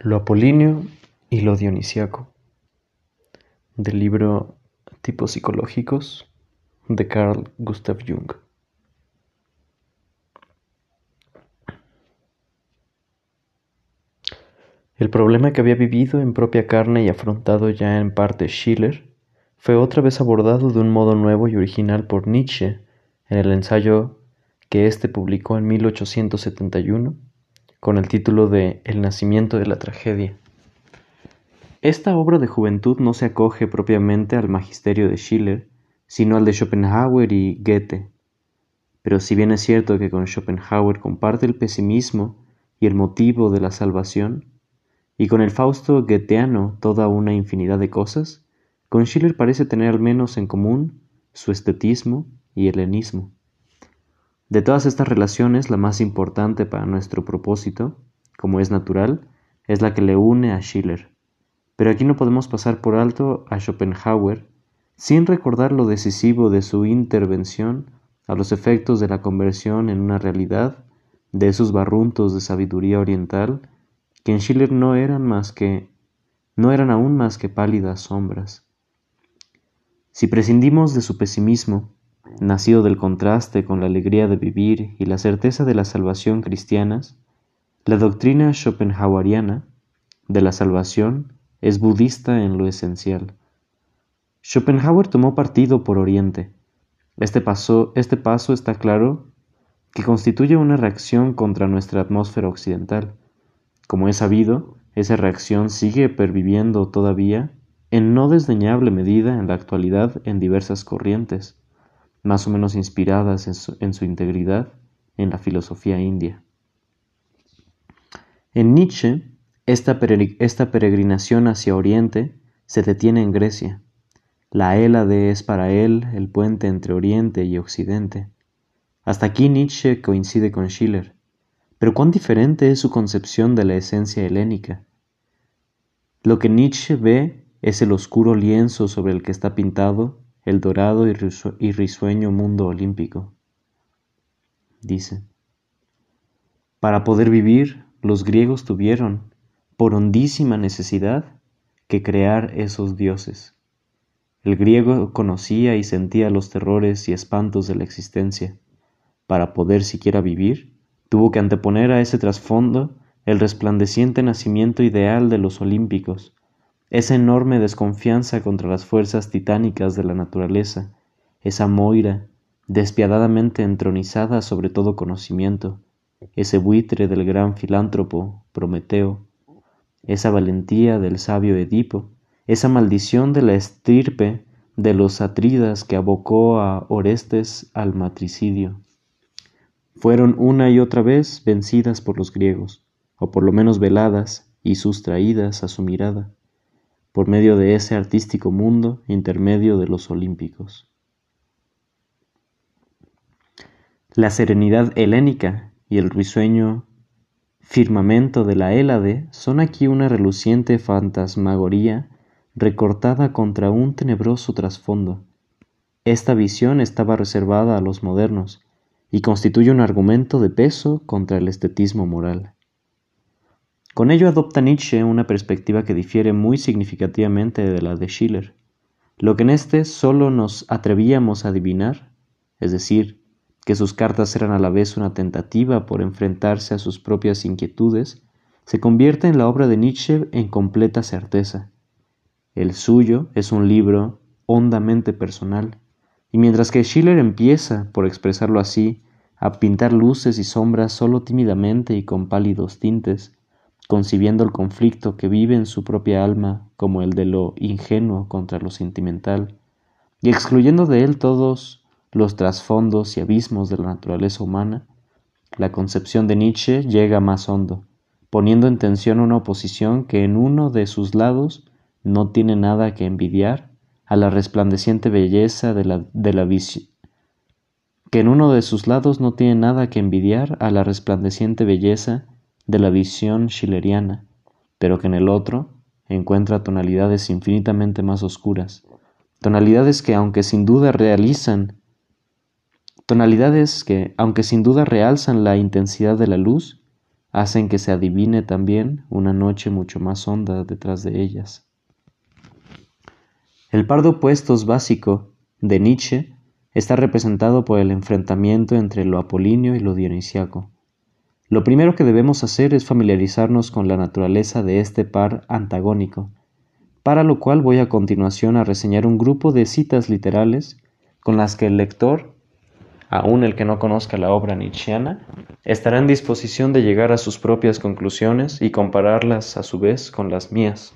Lo apolíneo y lo dionisíaco del libro Tipos psicológicos de Carl Gustav Jung. El problema que había vivido en propia carne y afrontado ya en parte Schiller fue otra vez abordado de un modo nuevo y original por Nietzsche en el ensayo que éste publicó en 1871 con el título de El nacimiento de la tragedia. Esta obra de juventud no se acoge propiamente al magisterio de Schiller, sino al de Schopenhauer y Goethe. Pero si bien es cierto que con Schopenhauer comparte el pesimismo y el motivo de la salvación, y con el Fausto goetheano toda una infinidad de cosas, con Schiller parece tener al menos en común su estetismo y helenismo. De todas estas relaciones, la más importante para nuestro propósito, como es natural, es la que le une a Schiller. Pero aquí no podemos pasar por alto a Schopenhauer sin recordar lo decisivo de su intervención a los efectos de la conversión en una realidad de esos barruntos de sabiduría oriental que en Schiller no eran más que no eran aún más que pálidas sombras. Si prescindimos de su pesimismo nacido del contraste con la alegría de vivir y la certeza de la salvación cristianas, la doctrina schopenhaueriana de la salvación es budista en lo esencial. Schopenhauer tomó partido por Oriente. Este paso, este paso está claro que constituye una reacción contra nuestra atmósfera occidental. Como es sabido, esa reacción sigue perviviendo todavía en no desdeñable medida en la actualidad en diversas corrientes más o menos inspiradas en su, integridad en la filosofía india. En Nietzsche, esta, esta peregrinación hacia Oriente se detiene en Grecia. La Hélade es para él el puente entre Oriente y Occidente. Hasta aquí Nietzsche coincide con Schiller. Pero cuán diferente es su concepción de la esencia helénica. Lo que Nietzsche ve es el oscuro lienzo sobre el que está pintado el dorado y risueño mundo olímpico. Dice, para poder vivir, los griegos tuvieron, por hondísima necesidad, que crear esos dioses. El griego conocía y sentía los terrores y espantos de la existencia. Para poder siquiera vivir, tuvo que anteponer a ese trasfondo el resplandeciente nacimiento ideal de los olímpicos, esa enorme desconfianza contra las fuerzas titánicas de la naturaleza, esa Moira, despiadadamente entronizada sobre todo conocimiento, ese buitre del gran filántropo Prometeo, esa valentía del sabio Edipo, esa maldición de la estirpe de los atridas que abocó a Orestes al matricidio. Fueron una y otra vez vencidas por los griegos, o por lo menos veladas y sustraídas a su mirada por medio de ese artístico mundo intermedio de los olímpicos. La serenidad helénica y el risueño firmamento de la Hélade son aquí una reluciente fantasmagoría recortada contra un tenebroso trasfondo. Esta visión estaba reservada a los modernos y constituye un argumento de peso contra el estetismo moral. Con ello adopta Nietzsche una perspectiva que difiere muy significativamente de la de Schiller. Lo que en éste solo nos atrevíamos a adivinar, es decir, que sus cartas eran a la vez una tentativa por enfrentarse a sus propias inquietudes, se convierte en la obra de Nietzsche en completa certeza. El suyo es un libro hondamente personal, y mientras que Schiller empieza, por expresarlo así, a pintar luces y sombras solo tímidamente y con pálidos tintes, concibiendo el conflicto que vive en su propia alma como el de lo ingenuo contra lo sentimental, y excluyendo de él todos los trasfondos y abismos de la naturaleza humana, la concepción de Nietzsche llega más hondo, poniendo en tensión una oposición que en uno de sus lados no tiene nada que envidiar a la resplandeciente belleza de la, de la visión que en uno de sus lados no tiene nada que envidiar a la resplandeciente belleza de la visión schilleriana, pero que en el otro encuentra tonalidades infinitamente más oscuras, tonalidades que aunque sin duda realizan, tonalidades que aunque sin duda realzan la intensidad de la luz, hacen que se adivine también una noche mucho más honda detrás de ellas. El par de opuestos básico de Nietzsche está representado por el enfrentamiento entre lo apolíneo y lo dionisiaco. Lo primero que debemos hacer es familiarizarnos con la naturaleza de este par antagónico, para lo cual voy a continuación a reseñar un grupo de citas literales con las que el lector aun el que no conozca la obra nietzscheana, estará en disposición de llegar a sus propias conclusiones y compararlas a su vez con las mías.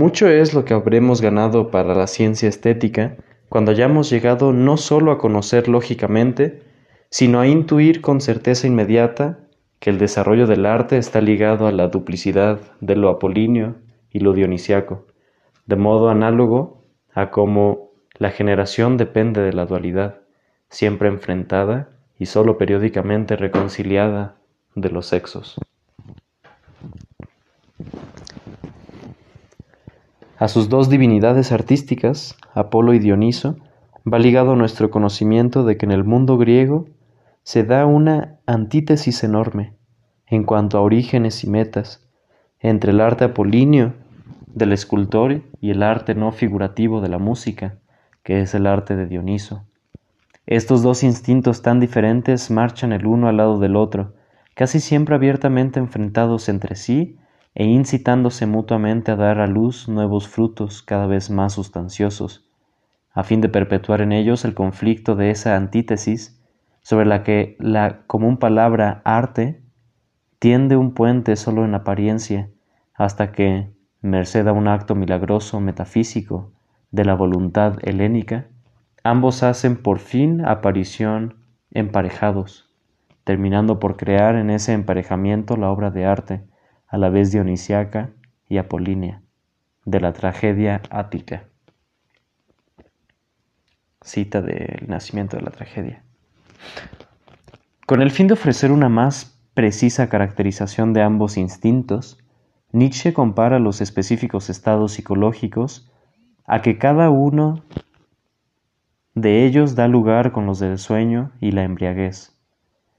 Mucho es lo que habremos ganado para la ciencia estética cuando hayamos llegado no sólo a conocer lógicamente, sino a intuir con certeza inmediata que el desarrollo del arte está ligado a la duplicidad de lo apolíneo y lo dionisiaco, de modo análogo a cómo la generación depende de la dualidad, siempre enfrentada y sólo periódicamente reconciliada de los sexos. A sus dos divinidades artísticas, Apolo y Dioniso, va ligado nuestro conocimiento de que en el mundo griego se da una antítesis enorme en cuanto a orígenes y metas entre el arte apolíneo del escultor y el arte no figurativo de la música, que es el arte de Dioniso. Estos dos instintos tan diferentes marchan el uno al lado del otro, casi siempre abiertamente enfrentados entre sí e incitándose mutuamente a dar a luz nuevos frutos cada vez más sustanciosos, a fin de perpetuar en ellos el conflicto de esa antítesis sobre la que la común palabra arte tiende un puente solo en apariencia, hasta que, merced a un acto milagroso metafísico de la voluntad helénica, ambos hacen por fin aparición emparejados, terminando por crear en ese emparejamiento la obra de arte, a la vez dionisiaca y apolínea, de la tragedia ática. Cita del nacimiento de la tragedia. Con el fin de ofrecer una más precisa caracterización de ambos instintos, Nietzsche compara los específicos estados psicológicos a que cada uno de ellos da lugar con los del sueño y la embriaguez.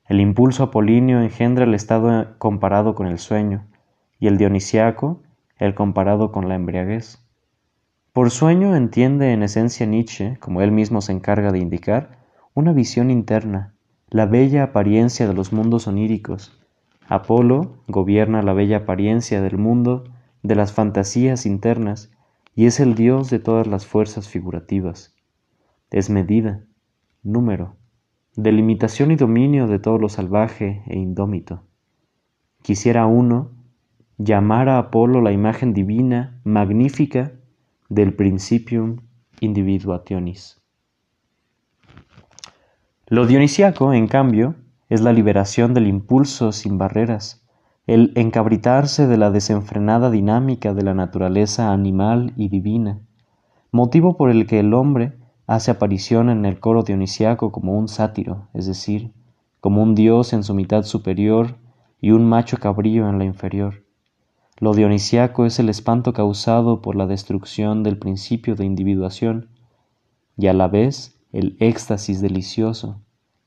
El impulso apolíneo engendra el estado comparado con el sueño, y el dionisiaco el comparado con la embriaguez. Por sueño entiende en esencia Nietzsche, como él mismo se encarga de indicar, una visión interna, la bella apariencia de los mundos oníricos. Apolo gobierna la bella apariencia del mundo de las fantasías internas y es el dios de todas las fuerzas figurativas. Es medida, número, delimitación y dominio de todo lo salvaje e indómito. Quisiera uno llamar a Apolo la imagen divina, magnífica, del principium individuationis. Lo dionisiaco, en cambio, es la liberación del impulso sin barreras, el encabritarse de la desenfrenada dinámica de la naturaleza animal y divina, motivo por el que el hombre hace aparición en el coro dionisiaco como un sátiro, es decir, como un dios en su mitad superior y un macho cabrío en la inferior. Lo dionisiaco es el espanto causado por la destrucción del principio de individuación y a la vez el éxtasis delicioso,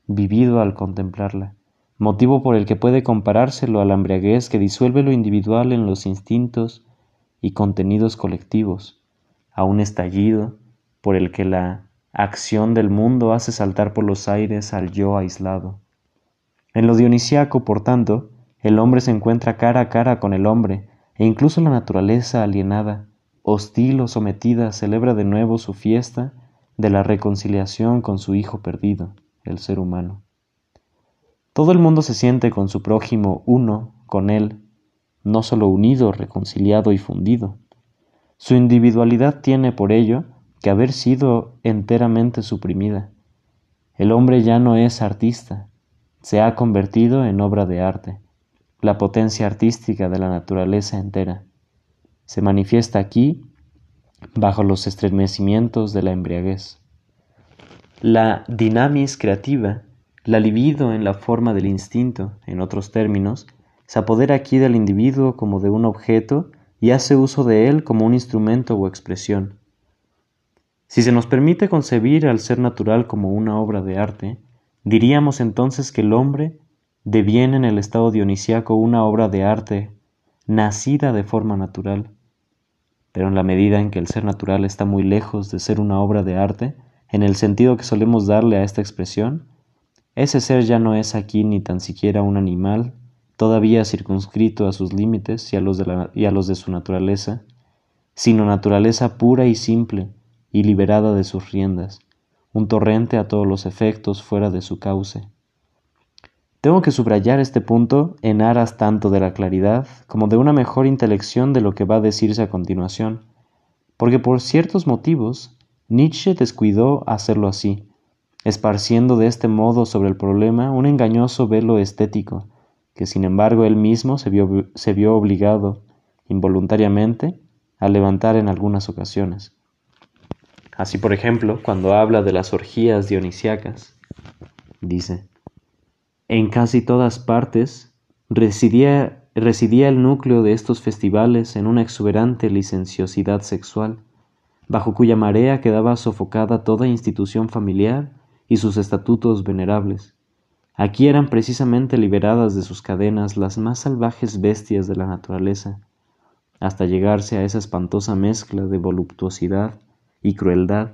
vivido al contemplarla, motivo por el que puede comparárselo a la embriaguez que disuelve lo individual en los instintos y contenidos colectivos, a un estallido por el que la acción del mundo hace saltar por los aires al yo aislado. En lo dionisiaco, por tanto, el hombre se encuentra cara a cara con el hombre, e incluso la naturaleza alienada, hostil o sometida, celebra de nuevo su fiesta de la reconciliación con su hijo perdido, el ser humano. Todo el mundo se siente con su prójimo uno, con él, no solo unido, reconciliado y fundido. Su individualidad tiene por ello que haber sido enteramente suprimida. El hombre ya no es artista, se ha convertido en obra de arte, la potencia artística de la naturaleza entera. Se manifiesta aquí bajo los estremecimientos de la embriaguez. La dinamis creativa, la libido en la forma del instinto, en otros términos, se apodera aquí del individuo como de un objeto y hace uso de él como un instrumento o expresión. Si se nos permite concebir al ser natural como una obra de arte, diríamos entonces que el hombre deviene en el estado dionisiaco una obra de arte nacida de forma natural. Pero en la medida en que el ser natural está muy lejos de ser una obra de arte, en el sentido que solemos darle a esta expresión, ese ser ya no es aquí ni tan siquiera un animal, todavía circunscrito a sus límites y a los de, y a los de su naturaleza, sino naturaleza pura y simple y liberada de sus riendas, un torrente a todos los efectos fuera de su cauce. Tengo que subrayar este punto en aras tanto de la claridad como de una mejor intelección de lo que va a decirse a continuación, porque por ciertos motivos Nietzsche descuidó hacerlo así, esparciendo de este modo sobre el problema un engañoso velo estético, que sin embargo él mismo se vio, se vio obligado, involuntariamente, a levantar en algunas ocasiones. Así, por ejemplo, cuando habla de las orgías dionisiacas, dice, en casi todas partes residía, residía el núcleo de estos festivales en una exuberante licenciosidad sexual, bajo cuya marea quedaba sofocada toda institución familiar y sus estatutos venerables. Aquí eran precisamente liberadas de sus cadenas las más salvajes bestias de la naturaleza, hasta llegarse a esa espantosa mezcla de voluptuosidad y crueldad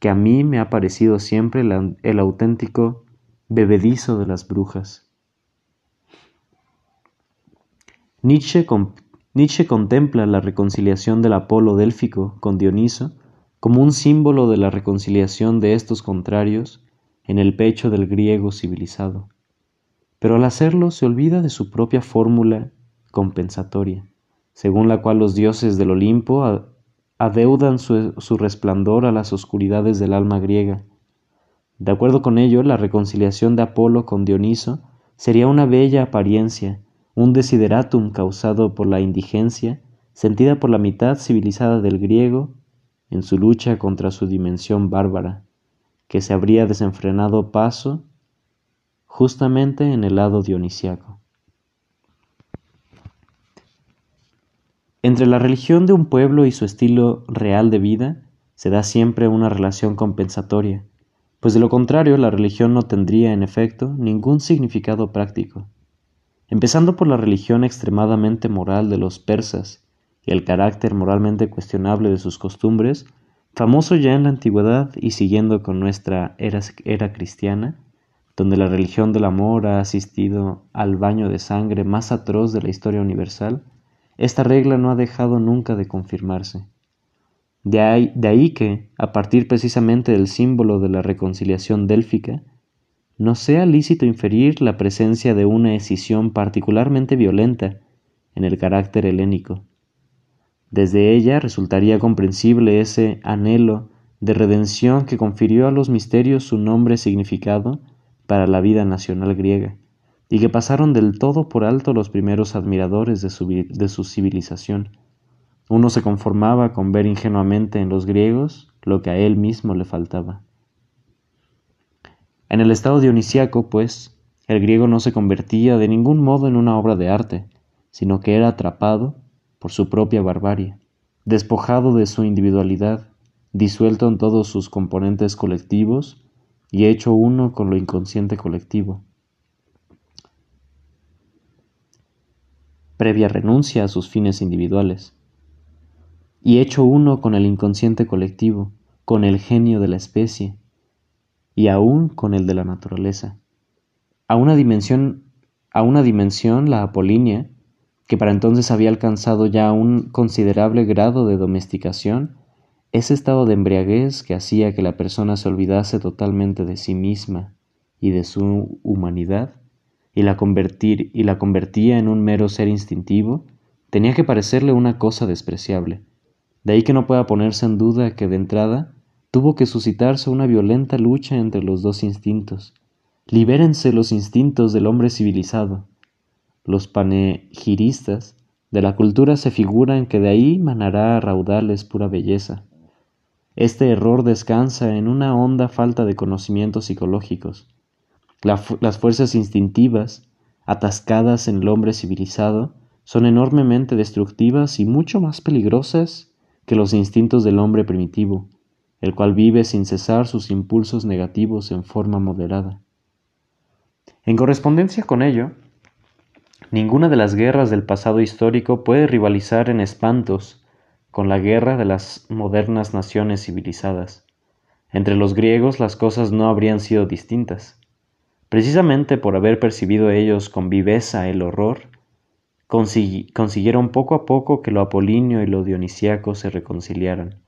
que a mí me ha parecido siempre el, auténtico bebedizo de las brujas. Nietzsche, Nietzsche contempla la reconciliación del Apolo délfico con Dioniso como un símbolo de la reconciliación de estos contrarios en el pecho del griego civilizado. Pero al hacerlo se olvida de su propia fórmula compensatoria, según la cual los dioses del Olimpo adeudan su, su resplandor a las oscuridades del alma griega. De acuerdo con ello, la reconciliación de Apolo con Dioniso sería una bella apariencia, un desideratum causado por la indigencia, sentida por la mitad civilizada del griego en su lucha contra su dimensión bárbara, que se habría desenfrenado paso justamente en el lado dionisiaco. Entre la religión de un pueblo y su estilo real de vida se da siempre una relación compensatoria, pues de lo contrario la religión no tendría en efecto ningún significado práctico. Empezando por la religión extremadamente moral de los persas, y el carácter moralmente cuestionable de sus costumbres, famoso ya en la antigüedad y siguiendo con nuestra era, era, cristiana, donde la religión del amor ha asistido al baño de sangre más atroz de la historia universal, esta regla no ha dejado nunca de confirmarse. De ahí, que, a partir precisamente del símbolo de la reconciliación délfica, no sea lícito inferir la presencia de una escisión particularmente violenta en el carácter helénico, desde ella resultaría comprensible ese anhelo de redención que confirió a los misterios su nombre significado para la vida nacional griega, y que pasaron del todo por alto los primeros admiradores de su, de su civilización. Uno se conformaba con ver ingenuamente en los griegos lo que a él mismo le faltaba. En el estado dionisiaco, pues, el griego no se convertía de ningún modo en una obra de arte, sino que era atrapado por su propia barbarie, despojado de su individualidad, disuelto en todos sus componentes colectivos y hecho uno con lo inconsciente colectivo. Previa renuncia a sus fines individuales. Y hecho uno con el inconsciente colectivo, con el genio de la especie y aún con el de la naturaleza. A una dimensión, a una dimensión la apolínea que para entonces había alcanzado ya un considerable grado de domesticación, ese estado de embriaguez que hacía que la persona se olvidase totalmente de sí misma y de su humanidad, y la, convertir, y la convertía en un mero ser instintivo, tenía que parecerle una cosa despreciable. De ahí que no pueda ponerse en duda que de entrada tuvo que suscitarse una violenta lucha entre los dos instintos. Libérense los instintos del hombre civilizado, los panegiristas de la cultura se figuran que de ahí manará a raudales pura belleza. Este error descansa en una honda falta de conocimientos psicológicos. las fuerzas instintivas, atascadas en el hombre civilizado, son enormemente destructivas y mucho más peligrosas que los instintos del hombre primitivo, el cual vive sin cesar sus impulsos negativos en forma moderada. En correspondencia con ello, ninguna de las guerras del pasado histórico puede rivalizar en espantos con la guerra de las modernas naciones civilizadas. Entre los griegos las cosas no habrían sido distintas. Precisamente por haber percibido ellos con viveza el horror, consiguieron poco a poco que lo apolíneo y lo dionisíaco se reconciliaran.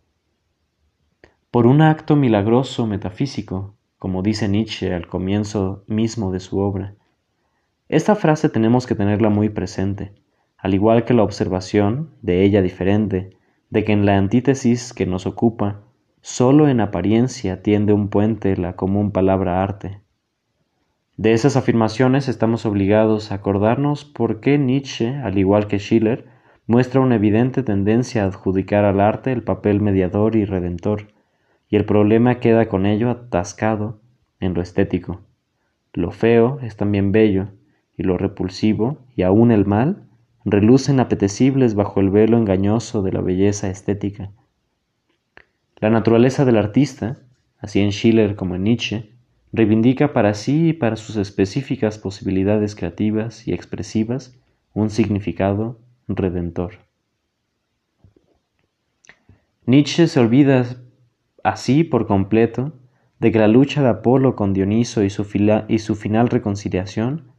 Por un acto milagroso metafísico, como dice Nietzsche al comienzo mismo de su obra. Esta frase tenemos que tenerla muy presente, al igual que la observación, de ella diferente, de que en la antítesis que nos ocupa, sólo en apariencia tiende un puente la común palabra arte. De esas afirmaciones estamos obligados a acordarnos por qué Nietzsche, al igual que Schiller, muestra una evidente tendencia a adjudicar al arte el papel mediador y redentor, y el problema queda con ello atascado en lo estético. Lo feo es también bello, y lo repulsivo, y aún el mal, relucen apetecibles bajo el velo engañoso de la belleza estética. La naturaleza del artista, así en Schiller como en Nietzsche, reivindica para sí y para sus específicas posibilidades creativas y expresivas un significado redentor. Nietzsche se olvida así por completo de que la lucha de Apolo con Dioniso y su, y su final reconciliación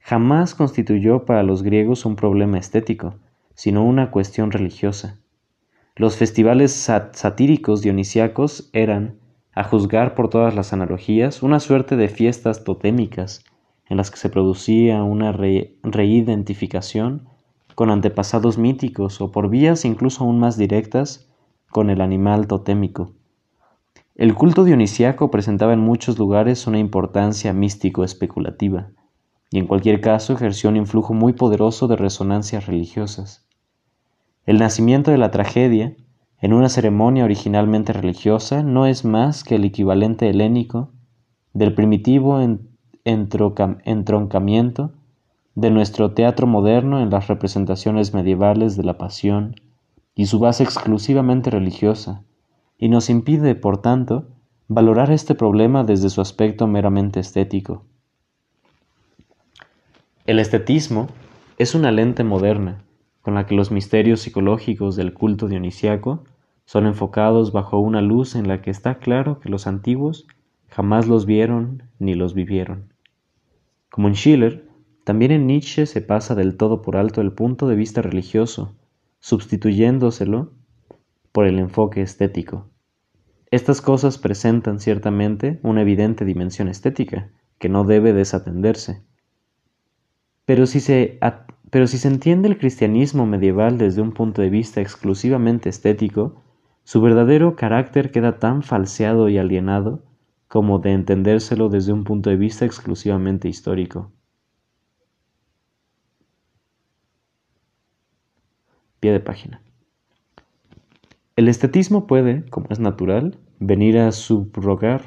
jamás constituyó para los griegos un problema estético, sino una cuestión religiosa. Los festivales satíricos dionisíacos eran, a juzgar por todas las analogías, una suerte de fiestas totémicas en las que se producía una reidentificación con antepasados míticos o por vías incluso aún más directas con el animal totémico. El culto dionisíaco presentaba en muchos lugares una importancia místico-especulativa, y en cualquier caso ejerció un influjo muy poderoso de resonancias religiosas. El nacimiento de la tragedia, en una ceremonia originalmente religiosa, no es más que el equivalente helénico del primitivo entroncamiento de nuestro teatro moderno en las representaciones medievales de la pasión y su base exclusivamente religiosa, y nos impide, por tanto, valorar este problema desde su aspecto meramente estético. El estetismo es una lente moderna con la que los misterios psicológicos del culto dionisiaco son enfocados bajo una luz en la que está claro que los antiguos jamás los vieron ni los vivieron. Como en Schiller, también en Nietzsche se pasa del todo por alto el punto de vista religioso, sustituyéndoselo por el enfoque estético. Estas cosas presentan ciertamente una evidente dimensión estética, que no debe desatenderse. Pero si, se, pero si se entiende el cristianismo medieval desde un punto de vista exclusivamente estético, su verdadero carácter queda tan falseado y alienado como de entendérselo desde un punto de vista exclusivamente histórico. Pie de página. El estetismo puede, como es natural, venir a subrogar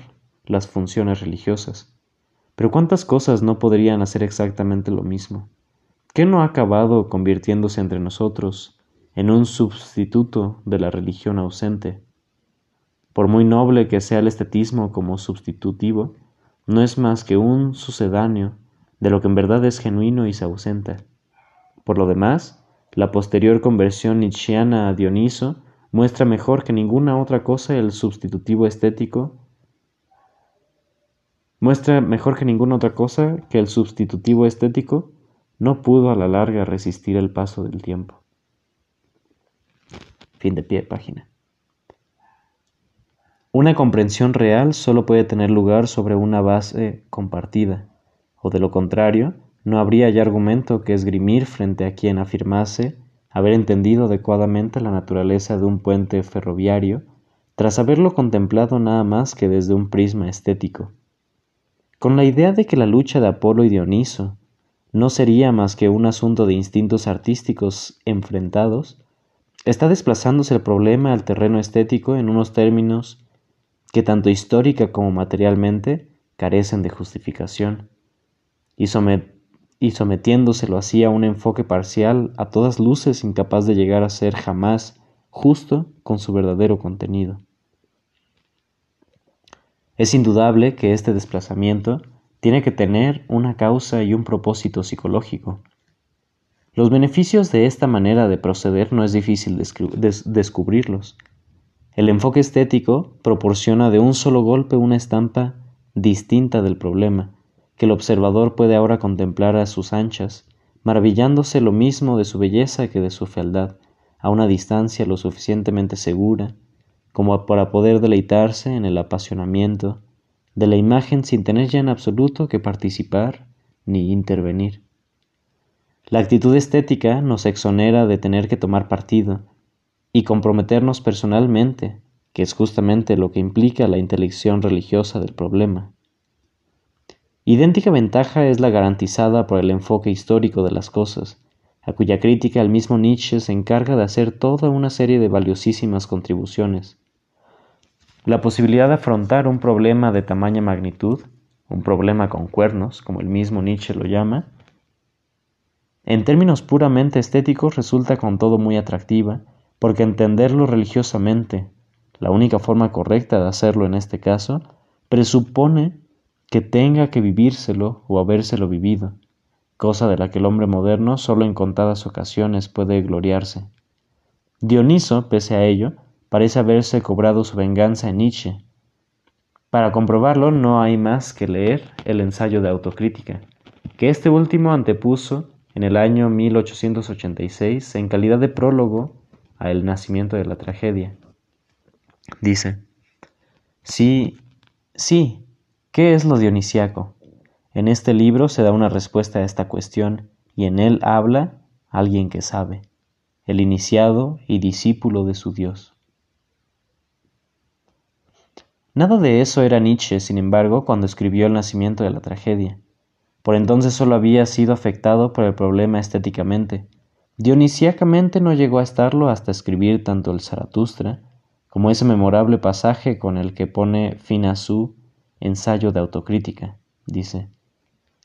las funciones religiosas. Pero ¿cuántas cosas no podrían hacer exactamente lo mismo? ¿Qué no ha acabado convirtiéndose entre nosotros en un sustituto de la religión ausente? Por muy noble que sea el estetismo como sustitutivo, no es más que un sucedáneo de lo que en verdad es genuino y se ausenta. Por lo demás, la posterior conversión nietzscheana a Dioniso muestra mejor que ninguna otra cosa el sustitutivo estético, muestra mejor que ninguna otra cosa que el sustitutivo estético no pudo a la larga resistir el paso del tiempo. Fin de pie, página. Una comprensión real solo puede tener lugar sobre una base compartida, o de lo contrario, no habría ya argumento que esgrimir frente a quien afirmase haber entendido adecuadamente la naturaleza de un puente ferroviario, tras haberlo contemplado nada más que desde un prisma estético. Con la idea de que la lucha de Apolo y Dioniso no sería más que un asunto de instintos artísticos enfrentados, está desplazándose el problema al terreno estético en unos términos que tanto histórica como materialmente carecen de justificación, y, y sometiéndoselo así a un enfoque parcial, a todas luces incapaz de llegar a ser jamás justo con su verdadero contenido. Es indudable que este desplazamiento tiene que tener una causa y un propósito psicológico. Los beneficios de esta manera de proceder no es difícil descubrirlos. El enfoque estético proporciona de un solo golpe una estampa distinta del problema, que el observador puede ahora contemplar a sus anchas, maravillándose lo mismo de su belleza que de su fealdad, a una distancia lo suficientemente segura como para poder deleitarse en el apasionamiento de la imagen sin tener ya en absoluto que participar ni intervenir. La actitud estética nos exonera de tener que tomar partido y comprometernos personalmente, que es justamente lo que implica la intelección religiosa del problema. Idéntica ventaja es la garantizada por el enfoque histórico de las cosas, a cuya crítica el mismo Nietzsche se encarga de hacer toda una serie de valiosísimas contribuciones. La posibilidad de afrontar un problema de tamaña magnitud, un problema con cuernos, como el mismo Nietzsche lo llama, en términos puramente estéticos resulta con todo muy atractiva, porque entenderlo religiosamente, la única forma correcta de hacerlo en este caso, presupone que tenga que vivírselo o habérselo vivido, cosa de la que el hombre moderno solo en contadas ocasiones puede gloriarse. Dioniso, pese a ello, parece haberse cobrado su venganza en Nietzsche. Para comprobarlo no hay más que leer el ensayo de autocrítica, que este último antepuso en el año 1886 en calidad de prólogo a El nacimiento de la tragedia. Dice, sí, sí, ¿qué es lo dionisiaco? En este libro se da una respuesta a esta cuestión y en él habla alguien que sabe, el iniciado y discípulo de su Dios. Nada de eso era Nietzsche, sin embargo, cuando escribió El nacimiento de la tragedia. Por entonces solo había sido afectado por el problema estéticamente. Dionisíacamente no llegó a estarlo hasta escribir tanto el Zaratustra como ese memorable pasaje con el que pone fin a su ensayo de autocrítica. Dice,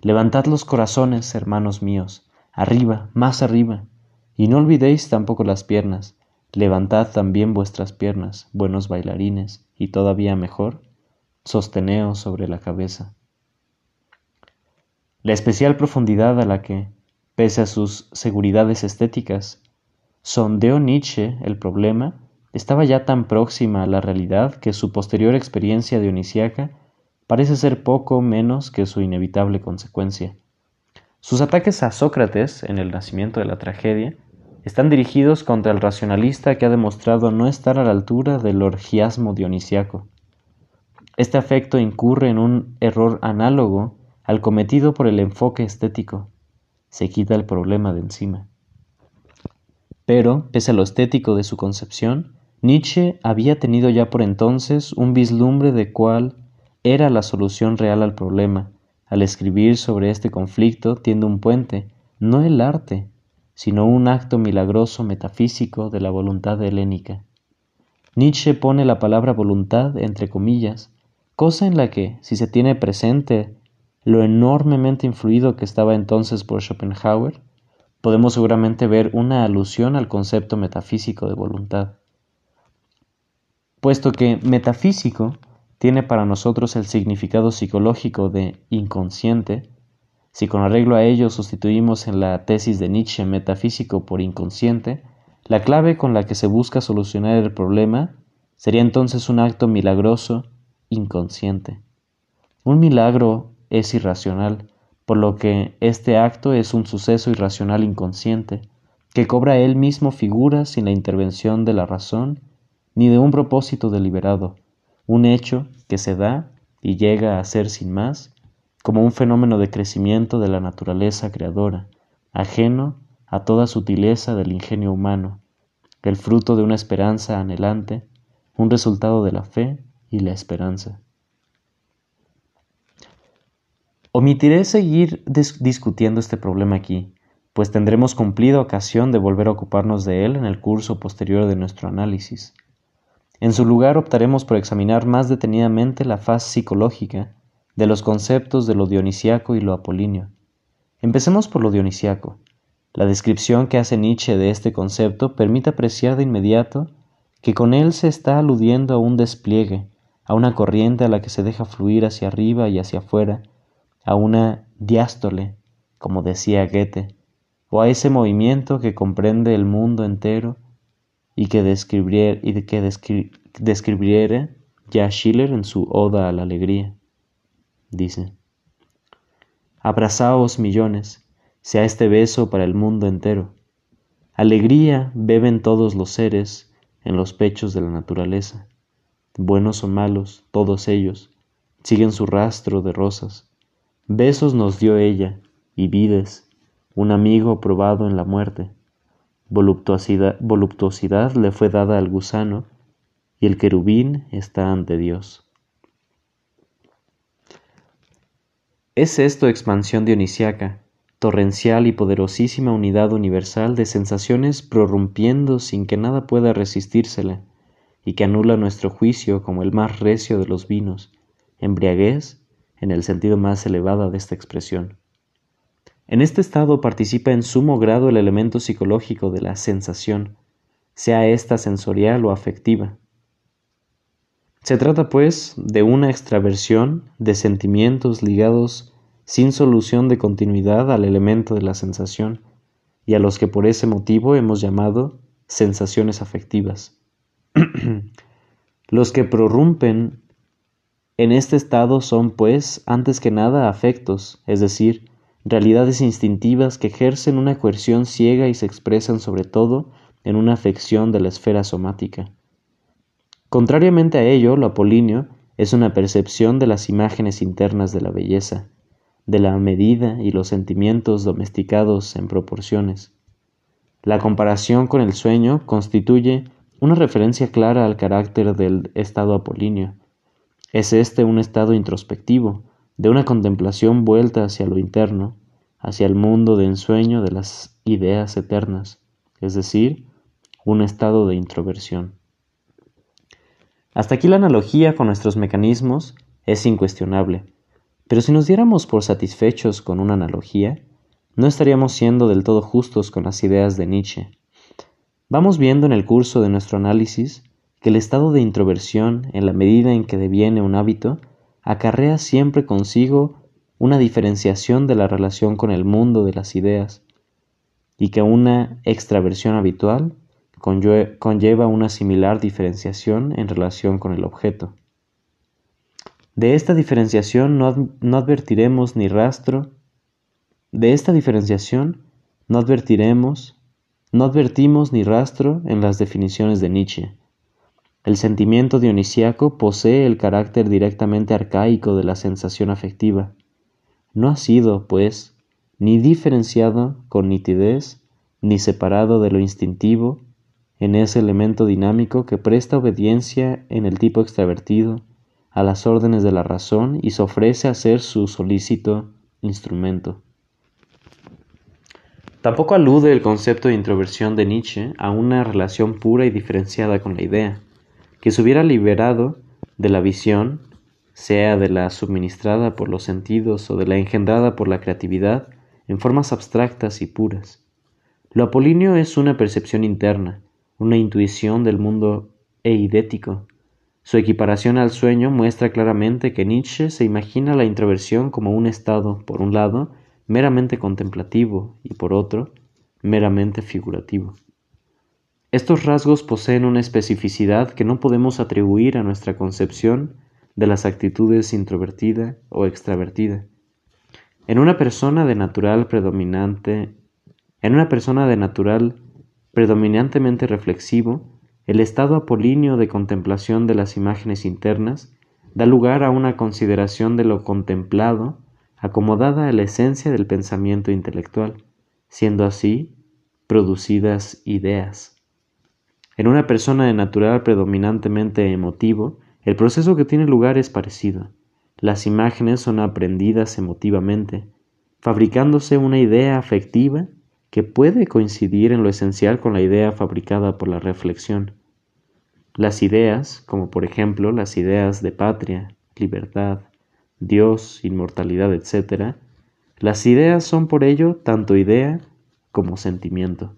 Levantad los corazones, hermanos míos, arriba, más arriba, y no olvidéis tampoco las piernas, levantad también vuestras piernas, buenos bailarines, y todavía mejor, sosteneos sobre la cabeza. La especial profundidad a la que, pese a sus seguridades estéticas, sondeó Nietzsche el problema estaba ya tan próxima a la realidad que su posterior experiencia dionisiaca parece ser poco menos que su inevitable consecuencia. Sus ataques a Sócrates en el nacimiento de la tragedia están dirigidos contra el racionalista que ha demostrado no estar a la altura del orgiasmo dionisiaco. Este afecto incurre en un error análogo al cometido por el enfoque estético. Se quita el problema de encima. Pero, pese a lo estético de su concepción, Nietzsche había tenido ya por entonces un vislumbre de cuál era la solución real al problema. Al escribir sobre este conflicto tiende un puente, no el arte, sino un acto milagroso metafísico de la voluntad helénica. Nietzsche pone la palabra voluntad entre comillas, cosa en la que, si se tiene presente lo enormemente influido que estaba entonces por Schopenhauer, podemos seguramente ver una alusión al concepto metafísico de voluntad. Puesto que metafísico tiene para nosotros el significado psicológico de inconsciente, si con arreglo a ello sustituimos en la tesis de Nietzsche metafísico por inconsciente, la clave con la que se busca solucionar el problema sería entonces un acto milagroso inconsciente. Un milagro es irracional, por lo que este acto es un suceso irracional inconsciente, que cobra él mismo figura sin la intervención de la razón ni de un propósito deliberado, un hecho que se da y llega a ser sin más, como un fenómeno de crecimiento de la naturaleza creadora, ajeno a toda sutileza del ingenio humano, el fruto de una esperanza anhelante, un resultado de la fe y la esperanza. Omitiré seguir discutiendo este problema aquí, pues tendremos cumplido ocasión de volver a ocuparnos de él en el curso posterior de nuestro análisis. En su lugar optaremos por examinar más detenidamente la faz psicológica de los conceptos de lo dionisiaco y lo apolíneo. Empecemos por lo dionisiaco. La descripción que hace Nietzsche de este concepto permite apreciar de inmediato que con él se está aludiendo a un despliegue, a una corriente a la que se deja fluir hacia arriba y hacia afuera, a una diástole, como decía Goethe, o a ese movimiento que comprende el mundo entero y que describiera, y que describiera ya Schiller en su Oda a la Alegría. Dice, Abrazaos millones, sea este beso para el mundo entero. Alegría beben todos los seres en los pechos de la naturaleza. Buenos o malos, todos ellos, siguen su rastro de rosas. Besos nos dio ella, y vides, un amigo probado en la muerte. Voluptuosidad, le fue dada al gusano, y el querubín está ante Dios. ¿Es esto expansión dionisiaca, torrencial y poderosísima unidad universal de sensaciones prorrumpiendo sin que nada pueda resistírsela, y que anula nuestro juicio como el más recio de los vinos, embriaguez en el sentido más elevado de esta expresión? En este estado participa en sumo grado el elemento psicológico de la sensación, sea ésta sensorial o afectiva, se trata, pues, de una extraversión de sentimientos ligados sin solución de continuidad al elemento de la sensación y a los que por ese motivo hemos llamado sensaciones afectivas. los que prorrumpen en este estado son, pues, antes que nada afectos, es decir, realidades instintivas que ejercen una coerción ciega y se expresan sobre todo en una afección de la esfera somática. Contrariamente a ello, lo apolíneo es una percepción de las imágenes internas de la belleza, de la medida y los sentimientos domesticados en proporciones. La comparación con el sueño constituye una referencia clara al carácter del estado apolíneo. Es este un estado introspectivo, de una contemplación vuelta hacia lo interno, hacia el mundo de ensueño de las ideas eternas, es decir, un estado de introversión. Hasta aquí la analogía con nuestros mecanismos es incuestionable, pero si nos diéramos por satisfechos con una analogía, no estaríamos siendo del todo justos con las ideas de Nietzsche. Vamos viendo en el curso de nuestro análisis que el estado de introversión, en la medida en que deviene un hábito, acarrea siempre consigo una diferenciación de la relación con el mundo de las ideas, y que una extraversión habitual conlleva una similar diferenciación en relación con el objeto. De esta diferenciación no, advertiremos ni rastro, de esta diferenciación no advertiremos, no advertimos ni rastro en las definiciones de Nietzsche. El sentimiento dionisíaco posee el carácter directamente arcaico de la sensación afectiva. No ha sido, pues, ni diferenciado con nitidez, ni separado de lo instintivo, en ese elemento dinámico que presta obediencia en el tipo extravertido a las órdenes de la razón y se ofrece a ser su solícito instrumento. Tampoco alude el concepto de introversión de Nietzsche a una relación pura y diferenciada con la idea, que se hubiera liberado de la visión, sea de la suministrada por los sentidos o de la engendrada por la creatividad, en formas abstractas y puras. Lo apolíneo es una percepción interna, una intuición del mundo eidético. Su equiparación al sueño muestra claramente que Nietzsche se imagina la introversión como un estado, por un lado, meramente contemplativo y por otro, meramente figurativo. Estos rasgos poseen una especificidad que no podemos atribuir a nuestra concepción de las actitudes introvertida o extravertida. En una persona de natural predominante, en una persona de natural predominantemente reflexivo, el estado apolíneo de contemplación de las imágenes internas da lugar a una consideración de lo contemplado acomodada a la esencia del pensamiento intelectual, siendo así producidas ideas. En una persona de natural predominantemente emotivo, el proceso que tiene lugar es parecido. Las imágenes son aprendidas emotivamente, fabricándose una idea afectiva que puede coincidir en lo esencial con la idea fabricada por la reflexión. Las ideas, como por ejemplo las ideas de patria, libertad, Dios, inmortalidad, etc., Las ideas son por ello tanto idea como sentimiento.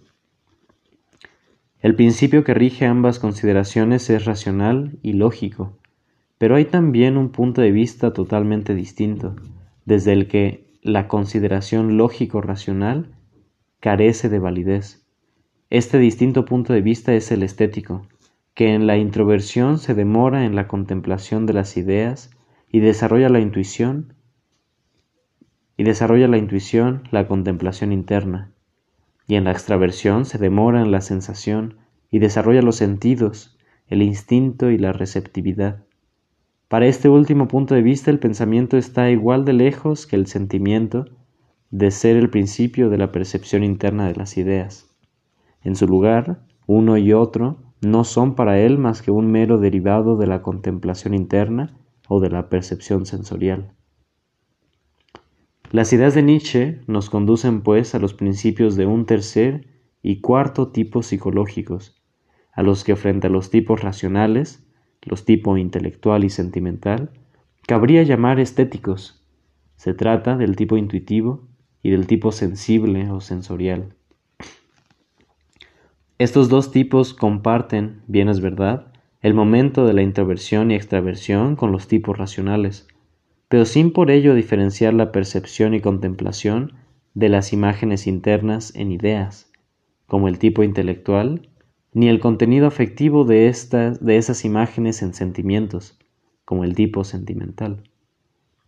El principio que rige ambas consideraciones es racional y lógico, pero hay también un punto de vista totalmente distinto, desde el que la consideración lógico-racional carece de validez. Este distinto punto de vista es el estético, que en la introversión se demora en la contemplación de las ideas y desarrolla la intuición y desarrolla la intuición, la contemplación interna, y en la extraversión se demora en la sensación y desarrolla los sentidos, el instinto y la receptividad. Para este último punto de vista el pensamiento está igual de lejos que el sentimiento de ser el principio de la percepción interna de las ideas. En su lugar, uno y otro no son para él más que un mero derivado de la contemplación interna o de la percepción sensorial. Las ideas de Nietzsche nos conducen pues a los principios de un tercer y cuarto tipo psicológicos, a los que frente a los tipos racionales, los tipos intelectual y sentimental, cabría llamar estéticos. Se trata del tipo intuitivo y del tipo sensible o sensorial. Estos dos tipos comparten, bien es verdad, el momento de la introversión y extraversión con los tipos racionales, pero sin por ello diferenciar la percepción y contemplación de las imágenes internas en ideas, como el tipo intelectual, ni el contenido afectivo de, estas, de esas imágenes en sentimientos, como el tipo sentimental.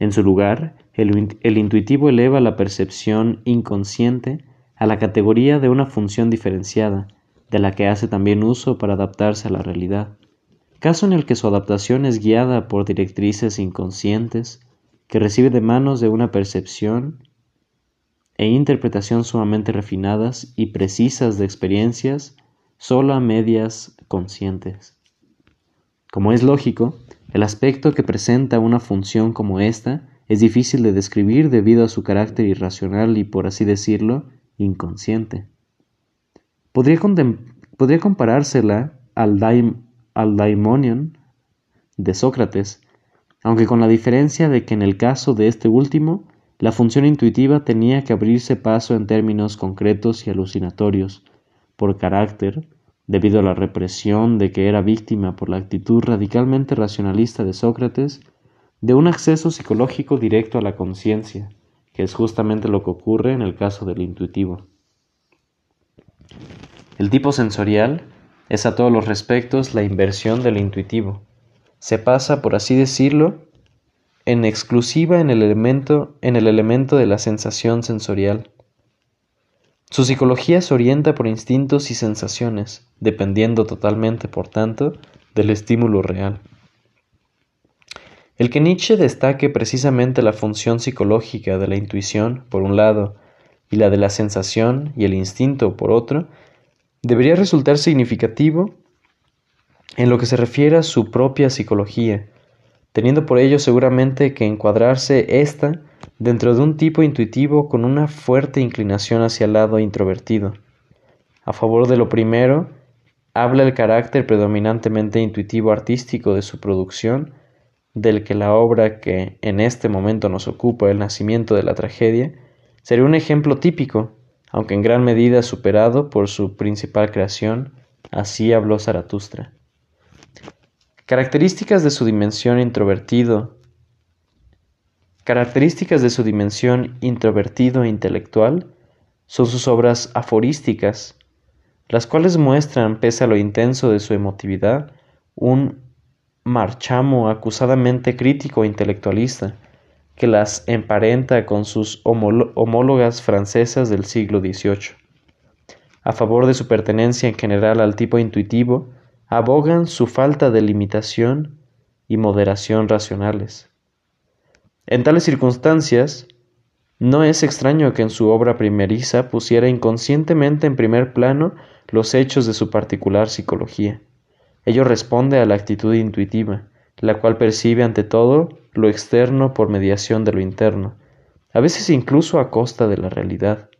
En su lugar, el, el intuitivo eleva la percepción inconsciente a la categoría de una función diferenciada, de la que hace también uso para adaptarse a la realidad, caso en el que su adaptación es guiada por directrices inconscientes que recibe de manos de una percepción e interpretación sumamente refinadas y precisas de experiencias solo a medias conscientes. Como es lógico, el aspecto que presenta una función como esta es difícil de describir debido a su carácter irracional y, por así decirlo, inconsciente. Podría, comparársela al, al daimonion de Sócrates, aunque con la diferencia de que en el caso de este último, la función intuitiva tenía que abrirse paso en términos concretos y alucinatorios, por carácter, debido a la represión de que era víctima por la actitud radicalmente racionalista de Sócrates, de un acceso psicológico directo a la conciencia, que es justamente lo que ocurre en el caso del intuitivo. El tipo sensorial es a todos los respectos la inversión del intuitivo, se pasa, por así decirlo, en exclusiva en el elemento, en el elemento de la sensación sensorial. Su psicología se orienta por instintos y sensaciones, dependiendo totalmente, por tanto, del estímulo real. El que Nietzsche destaque precisamente la función psicológica de la intuición, por un lado, y la de la sensación y el instinto, por otro, debería resultar significativo en lo que se refiere a su propia psicología, teniendo por ello seguramente que encuadrarse ésta dentro de un tipo intuitivo con una fuerte inclinación hacia el lado introvertido. A favor de lo primero, habla el carácter predominantemente intuitivo artístico de su producción, del que la obra que en este momento nos ocupa, el nacimiento de la tragedia, sería un ejemplo típico, aunque en gran medida superado por su principal creación, así habló Zaratustra. Características de su dimensión introvertido. Características de su dimensión introvertido e intelectual son sus obras aforísticas, las cuales muestran, pese a lo intenso de su emotividad, un marchamo acusadamente crítico e intelectualista, que las emparenta con sus homólogas francesas del siglo XVIII. A favor de su pertenencia en general al tipo intuitivo, abogan su falta de limitación y moderación racionales. En tales circunstancias, no es extraño que en su obra primeriza pusiera inconscientemente en primer plano los hechos de su particular psicología. Ello responde a la actitud intuitiva, la cual percibe ante todo lo externo por mediación de lo interno, a veces incluso a costa de la realidad.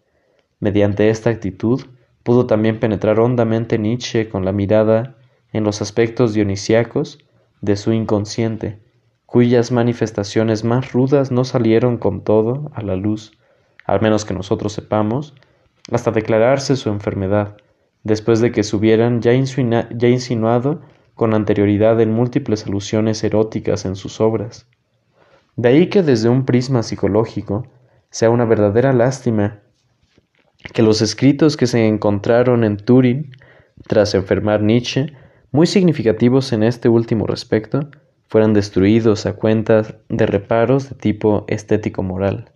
Mediante esta actitud pudo también penetrar hondamente Nietzsche con la mirada en los aspectos dionisíacos de su inconsciente, cuyas manifestaciones más rudas no salieron con todo a la luz, al menos que nosotros sepamos, hasta declararse su enfermedad, después de que se hubieran ya, ya insinuado con anterioridad en múltiples alusiones eróticas en sus obras. De ahí que desde un prisma psicológico sea una verdadera lástima que los escritos que se encontraron en Turín tras enfermar Nietzsche, muy significativos en este último respecto, fueran destruidos a cuenta de reparos de tipo estético-moral.